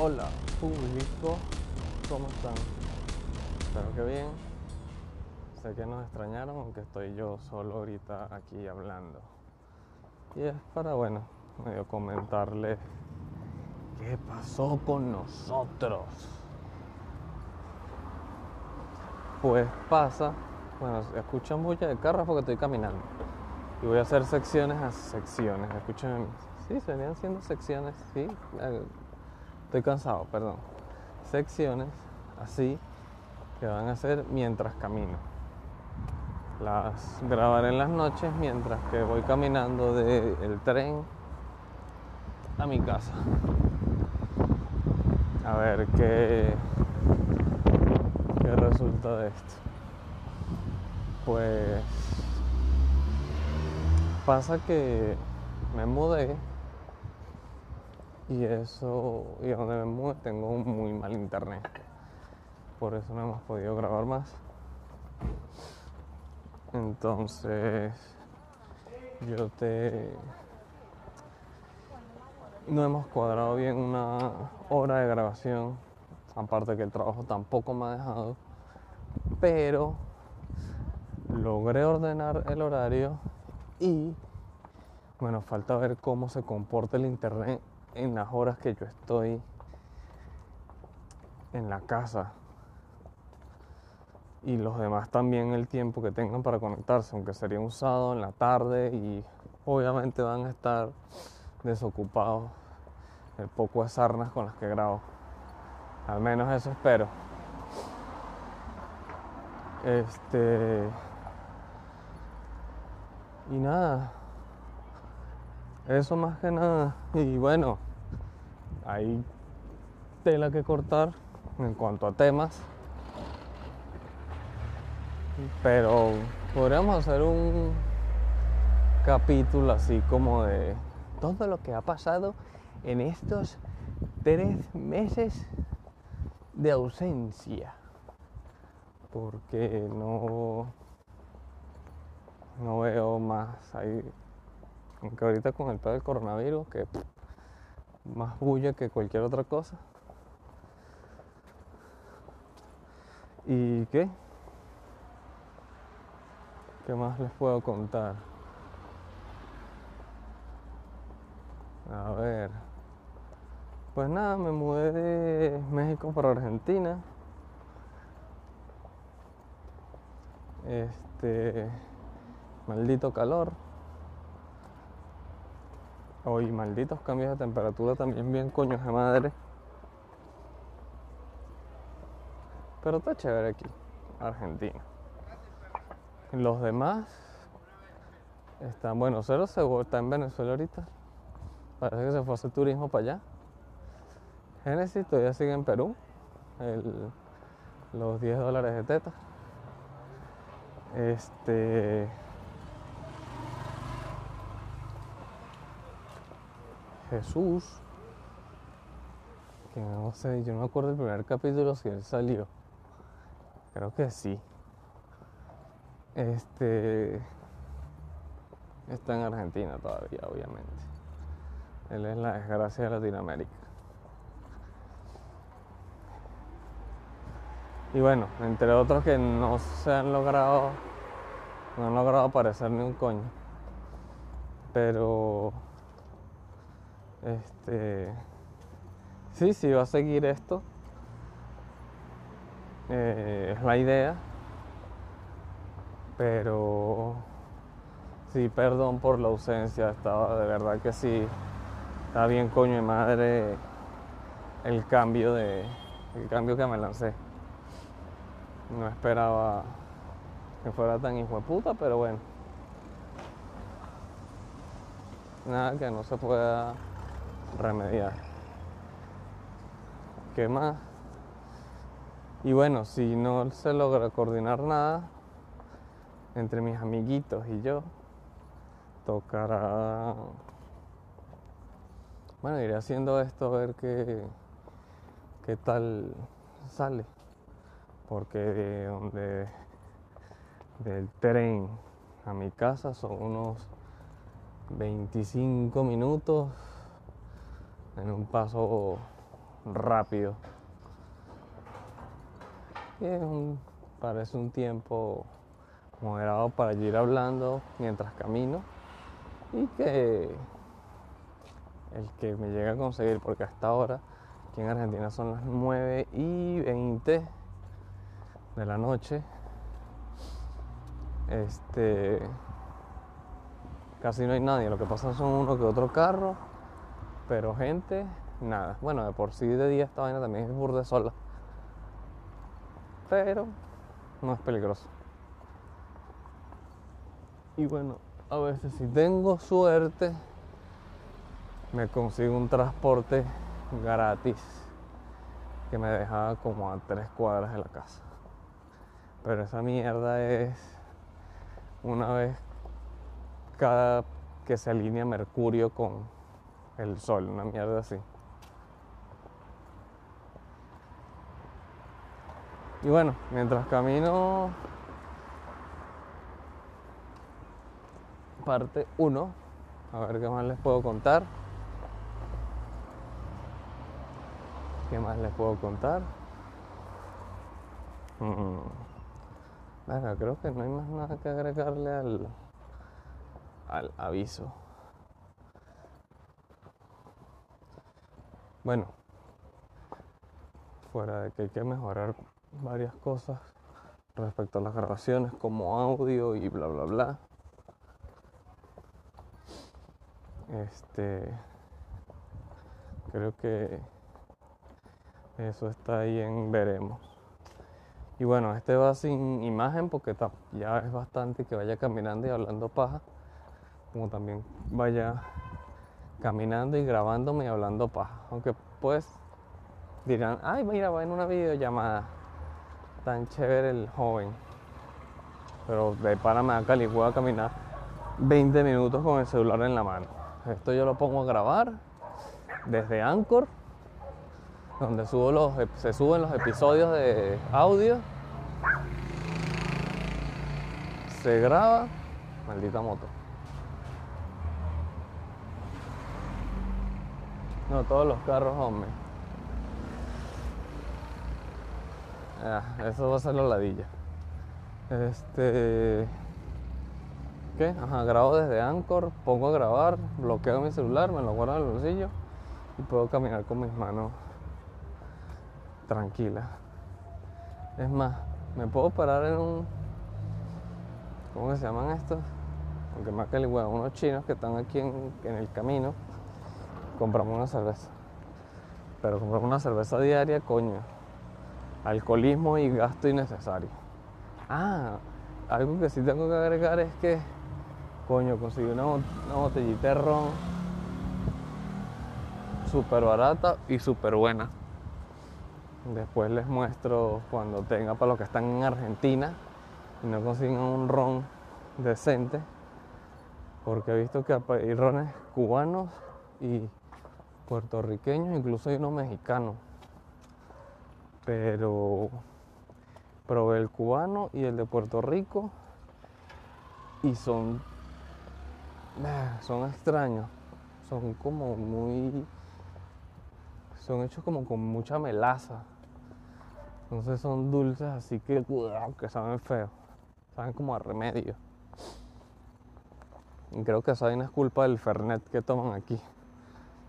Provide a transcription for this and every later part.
Hola, público, ¿cómo están? Espero que bien. Sé que nos extrañaron, aunque estoy yo solo ahorita aquí hablando. Y es para, bueno, medio comentarles qué pasó con nosotros. Pues pasa, bueno, escuchan bulla de carros porque estoy caminando. Y voy a hacer secciones a secciones. Escuchen, sí, venían siendo secciones, sí. Estoy cansado, perdón. Secciones así que van a hacer mientras camino. Las grabaré en las noches mientras que voy caminando del tren a mi casa. A ver qué, qué resulta de esto. Pues pasa que me mudé y eso, y donde me mude tengo un muy mal internet. Por eso no hemos podido grabar más. Entonces, yo te... No hemos cuadrado bien una hora de grabación. Aparte que el trabajo tampoco me ha dejado. Pero logré ordenar el horario y bueno, falta ver cómo se comporta el internet en las horas que yo estoy en la casa y los demás también el tiempo que tengan para conectarse, aunque sería un sábado en la tarde y obviamente van a estar desocupados el poco de sarnas con las que grabo. Al menos eso espero. Este y nada, eso más que nada. Y bueno, hay tela que cortar en cuanto a temas. Pero podríamos hacer un capítulo así como de todo lo que ha pasado en estos tres meses de ausencia. Porque no, no veo más ahí aunque ahorita con el pedo del coronavirus, que más bulla que cualquier otra cosa. ¿Y qué? ¿Qué más les puedo contar? A ver. Pues nada, me mudé de México para Argentina. Este. Maldito calor. Hoy malditos cambios de temperatura también bien coños de madre. Pero está chévere aquí, Argentina. Los demás están, bueno, Cero se está en Venezuela ahorita. Parece que se fue a hacer turismo para allá. Genesis todavía sigue en Perú. Los 10 dólares de teta. Este. Jesús, que no sé, yo no me acuerdo del primer capítulo si él salió. Creo que sí. Este está en Argentina todavía, obviamente. Él es la desgracia de Latinoamérica. Y bueno, entre otros que no se han logrado, no han logrado aparecer ni un coño. Pero este. Sí, sí, va a seguir esto. Eh, es la idea. Pero. Sí, perdón por la ausencia. Estaba de verdad que sí. Estaba bien coño de madre el cambio de. El cambio que me lancé. No esperaba que fuera tan hijo de puta, pero bueno. Nada que no se pueda remediar. ¿Qué más? Y bueno, si no se logra coordinar nada entre mis amiguitos y yo, tocará. Bueno, iré haciendo esto a ver qué, qué tal sale. Porque de donde del tren a mi casa son unos 25 minutos en un paso rápido. Y es un, parece un tiempo moderado para ir hablando mientras camino. Y que el que me llega a conseguir, porque hasta ahora aquí en Argentina son las 9 y 20 de la noche, este casi no hay nadie, lo que pasa son uno que otro carro, pero gente, nada. Bueno, de por sí de día esta vaina también es burde sola, pero no es peligroso. Y bueno, a veces si tengo suerte, me consigo un transporte gratis que me deja como a tres cuadras de la casa. Pero esa mierda es una vez cada que se alinea Mercurio con el Sol, una mierda así. Y bueno, mientras camino parte 1, a ver qué más les puedo contar. ¿Qué más les puedo contar? Mm. creo que no hay más nada que agregarle al, al aviso. Bueno, fuera de que hay que mejorar varias cosas respecto a las grabaciones como audio y bla bla bla. Este creo que eso está ahí en veremos. Y bueno, este va sin imagen porque ya es bastante que vaya caminando y hablando paja como también vaya caminando y grabándome y hablando paja. Aunque pues dirán, ay mira, va en una videollamada. Tan chévere el joven. Pero de para me Cali voy a caminar 20 minutos con el celular en la mano. Esto yo lo pongo a grabar desde Anchor, donde subo los, se suben los episodios de audio. Se graba, maldita moto. No, todos los carros, hombre. Ah, eso va a ser la ladilla. Este. ¿Qué? Ajá, grabo desde Anchor, pongo a grabar, bloqueo mi celular, me lo guardo en el bolsillo y puedo caminar con mis manos tranquila. Es más, me puedo parar en un. ¿Cómo se llaman estos? Aunque más que el huevo, unos chinos que están aquí en el camino compramos una cerveza. Pero compramos una cerveza diaria, coño. Alcoholismo y gasto innecesario. Ah, algo que sí tengo que agregar es que, coño, conseguí una, botellita de ron súper barata y súper buena. Después les muestro cuando tenga para los que están en Argentina y no consiguen un ron decente. Porque he visto que hay rones cubanos y puertorriqueños, incluso hay unos mexicanos. Pero probé el cubano y el de Puerto Rico y son ah, son extraños. Son como muy son hechos como con mucha melaza. Entonces son dulces así que que saben feo. Saben como a remedio. Y creo que esa es culpa del Fernet que toman aquí.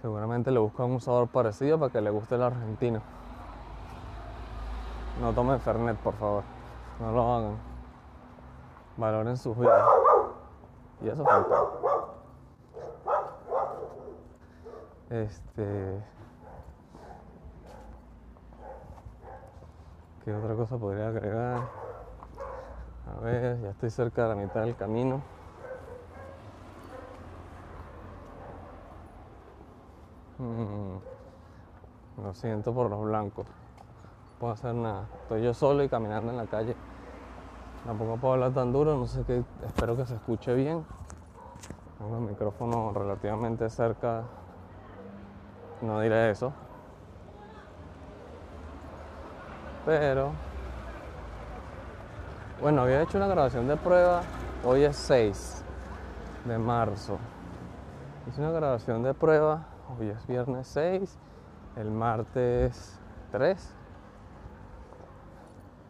Seguramente le buscan un sabor parecido para que le guste el argentino. No tomen Fernet, por favor. No lo hagan. Valoren sus vidas. Y eso fue Este. ¿Qué otra cosa podría agregar? A ver, ya estoy cerca de la mitad del camino. Mm, lo siento por los blancos. No puedo hacer nada. Estoy yo solo y caminando en la calle. Tampoco puedo hablar tan duro, no sé qué. Espero que se escuche bien. Tengo el micrófono relativamente cerca. No diré eso. Pero. Bueno, había hecho una grabación de prueba. Hoy es 6 de marzo. Hice una grabación de prueba Hoy es viernes 6. el martes 3.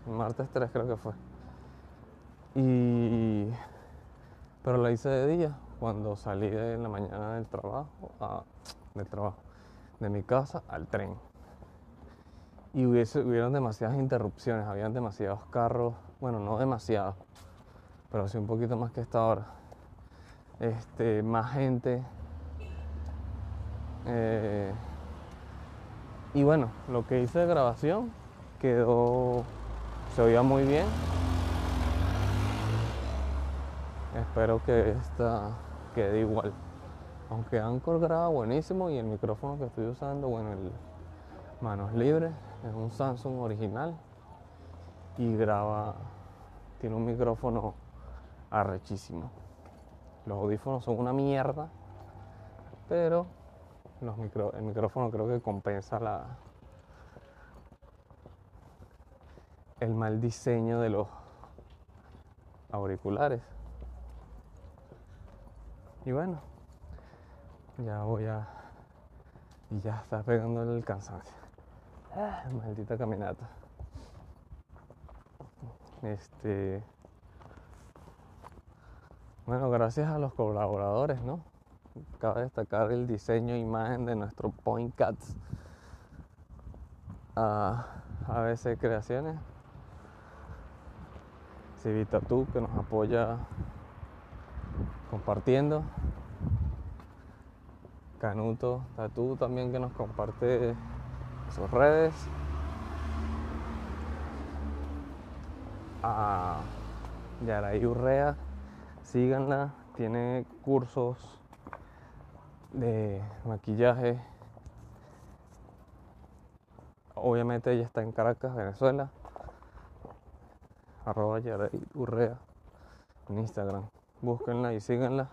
El martes 3 creo que fue. Y pero la hice de día cuando salí de la mañana del trabajo, a, del trabajo, de mi casa al tren. Y hubiese, hubieron demasiadas interrupciones, habían demasiados carros, bueno, no demasiados, pero sí un poquito más que esta hora. Este, más gente. Eh, y bueno, lo que hice de grabación quedó, se oía muy bien. Espero que esta quede igual. Aunque Anchor graba buenísimo y el micrófono que estoy usando, bueno, el manos libres, es un Samsung original y graba, tiene un micrófono arrechísimo. Los audífonos son una mierda, pero el micrófono creo que compensa la el mal diseño de los auriculares. Y bueno, ya voy a. Y ya está pegando el cansancio. Ah, maldita caminata. Este. Bueno, gracias a los colaboradores, ¿no? Cabe destacar el diseño e imagen de nuestro Point Cats. A ABC Creaciones. Civita tú que nos apoya compartiendo. Canuto Tatú también que nos comparte sus redes. A Yaray Urrea, síganla, tiene cursos de maquillaje. Obviamente ella está en Caracas, Venezuela. Arroba Yaray Urrea en Instagram. Búsquenla y síganla.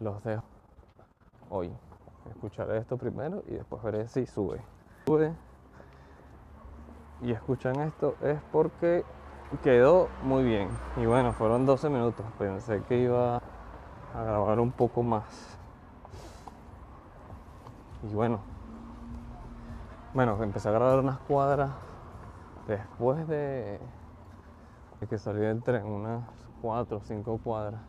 Los dejo hoy. Escucharé esto primero y después veré si sube. Sube y escuchan esto es porque quedó muy bien. Y bueno, fueron 12 minutos. Pensé que iba a grabar un poco más. Y bueno, bueno, empecé a grabar unas cuadras después de, que salí del tren, unas 4 o 5 cuadras.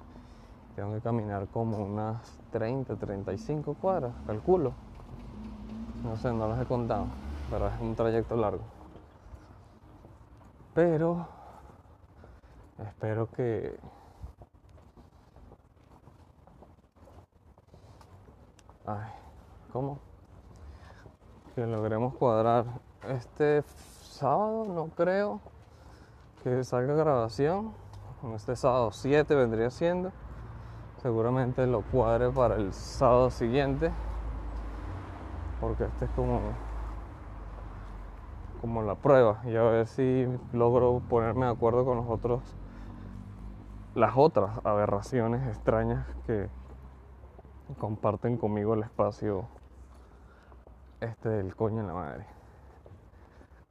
Tengo que caminar como unas 30, 35 cuadras, calculo. No sé, no las he contado, pero es un trayecto largo. Pero espero que Ay, ¿cómo? Que logremos cuadrar este sábado, no creo que salga grabación. Este sábado 7 vendría siendo seguramente lo cuadre para el sábado siguiente porque este es como como la prueba y a ver si logro ponerme de acuerdo con los otros las otras aberraciones extrañas que comparten conmigo el espacio este del coño en la madre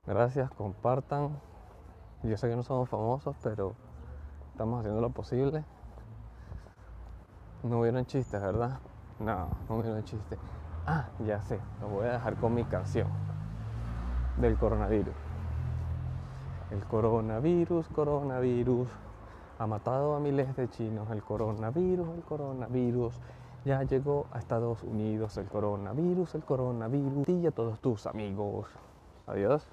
gracias compartan yo sé que no somos famosos pero estamos haciendo lo posible no hubieron chistes, ¿verdad? No, no hubieron chistes. Ah, ya sé, lo voy a dejar con mi canción del coronavirus. El coronavirus, coronavirus, ha matado a miles de chinos. El coronavirus, el coronavirus, ya llegó a Estados Unidos. El coronavirus, el coronavirus, y a todos tus amigos. Adiós.